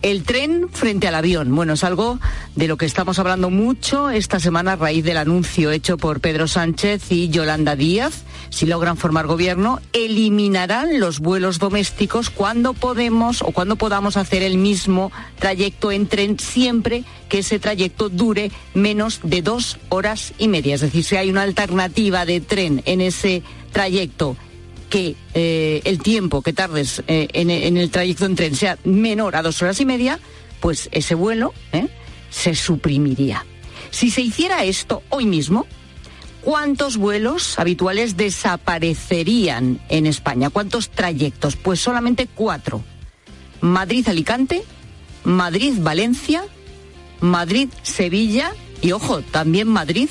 El tren frente al avión. Bueno, es algo de lo que estamos hablando mucho esta semana a raíz del anuncio hecho por Pedro Sánchez y Yolanda Díaz. Si logran formar gobierno, eliminarán los vuelos domésticos cuando podemos o cuando podamos hacer el mismo trayecto en tren siempre que ese trayecto dure menos de dos horas y media. Es decir, si hay una alternativa de tren en ese trayecto que eh, el tiempo que tardes eh, en, el trayecto en tren sea menor a dos horas y media, pues ese vuelo ¿eh? se suprimiría. Si se hiciera esto hoy mismo, ¿cuántos vuelos habituales desaparecerían en España? ¿Cuántos trayectos? Pues solamente cuatro. Madrid-Alicante, Madrid-Valencia, Madrid-Sevilla y, ojo, también Madrid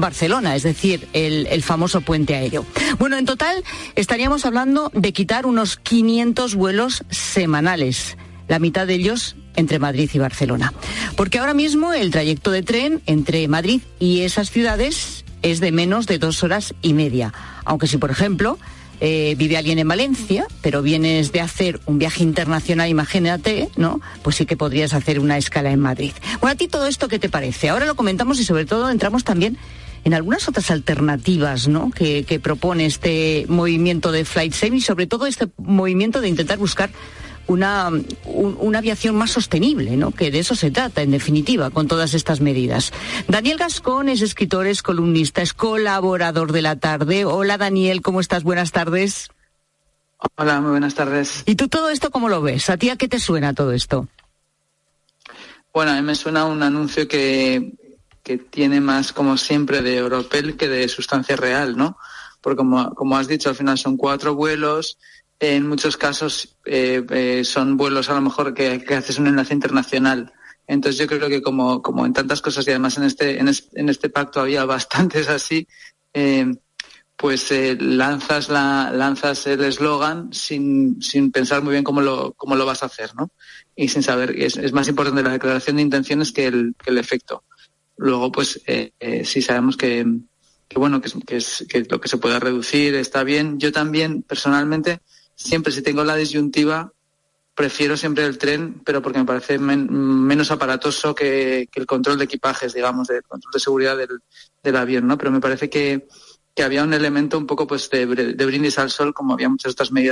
Barcelona, es decir, el, el, famoso puente aéreo. Bueno, en total estaríamos hablando de quitar unos 500 vuelos semanales, la mitad de ellos entre Madrid y Barcelona. Porque ahora mismo el trayecto de tren entre Madrid y esas ciudades es de menos de dos horas y media. Aunque si, por ejemplo, eh, vive alguien en Valencia, pero vienes de hacer un viaje internacional, imagínate, ¿no? Pues sí que podrías hacer una escala en Madrid. Bueno, a ti todo esto, ¿qué te parece? Ahora lo comentamos y sobre todo entramos también en algunas otras alternativas ¿no? que, que propone este movimiento de Flight Saving, sobre todo este movimiento de intentar buscar una, un- una aviación más sostenible, ¿no? que de eso se trata, en definitiva, con todas estas medidas. Daniel Gascón es escritor, es columnista, es colaborador de la tarde. Hola Daniel, ¿cómo estás? Buenas tardes. Hola, muy buenas tardes. ¿Y tú todo esto cómo lo ves? ¿A ti a qué te suena todo esto? Bueno, a mí me suena un anuncio que, que tiene más, como siempre, de Europel que de sustancia real, ¿no? Porque como, como has dicho, al final son cuatro vuelos. En muchos casos eh, eh, son vuelos a lo mejor que, haces un enlace internacional. Entonces yo creo que como, como en tantas cosas y además en este, en este, pacto había bastantes así, eh, pues lanzas la lanzas el eslogan sin, sin pensar muy bien cómo lo, cómo lo vas a hacer, ¿no? Y sin saber, es, es más importante la declaración de intenciones que el, que el efecto. Luego, pues eh, eh, sí sabemos que, bueno, que, que, es, lo que se pueda reducir está bien. Yo también, personalmente, siempre si tengo la disyuntiva, prefiero siempre el tren, pero porque me parece men- menos aparatoso que, el control de equipajes, digamos, el control de seguridad del, avión, ¿no? Pero me parece que, había un elemento un poco pues de, de brindis al sol, como había muchas otras medidas